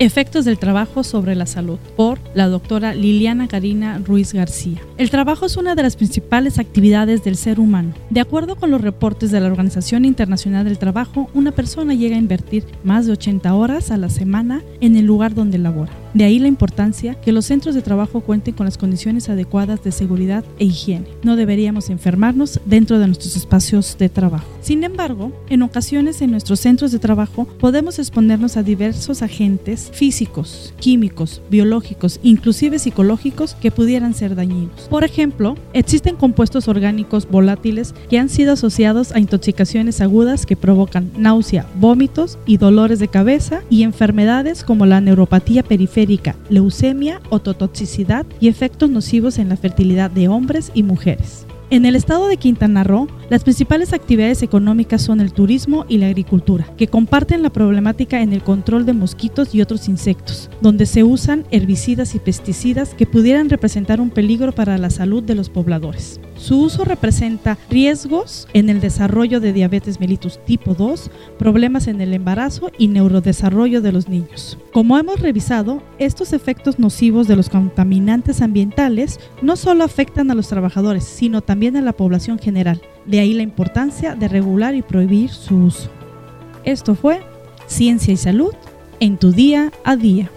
Efectos del trabajo sobre la salud por la doctora Liliana Karina Ruiz García. El trabajo es una de las principales actividades del ser humano. De acuerdo con los reportes de la Organización Internacional del Trabajo, una persona llega a invertir más de 80 horas a la semana en el lugar donde labora. De ahí la importancia que los centros de trabajo cuenten con las condiciones adecuadas de seguridad e higiene. No deberíamos enfermarnos dentro de nuestros espacios de trabajo. Sin embargo, en ocasiones en nuestros centros de trabajo podemos exponernos a diversos agentes físicos, químicos, biológicos, inclusive psicológicos que pudieran ser dañinos. Por ejemplo, existen compuestos orgánicos volátiles que han sido asociados a intoxicaciones agudas que provocan náusea, vómitos y dolores de cabeza y enfermedades como la neuropatía periférica leucemia, ototoxicidad y efectos nocivos en la fertilidad de hombres y mujeres. En el estado de Quintana Roo, las principales actividades económicas son el turismo y la agricultura, que comparten la problemática en el control de mosquitos y otros insectos, donde se usan herbicidas y pesticidas que pudieran representar un peligro para la salud de los pobladores. Su uso representa riesgos en el desarrollo de diabetes mellitus tipo 2, problemas en el embarazo y neurodesarrollo de los niños. Como hemos revisado, estos efectos nocivos de los contaminantes ambientales no solo afectan a los trabajadores, sino también a la población general. De ahí la importancia de regular y prohibir su uso. Esto fue Ciencia y Salud en tu día a día.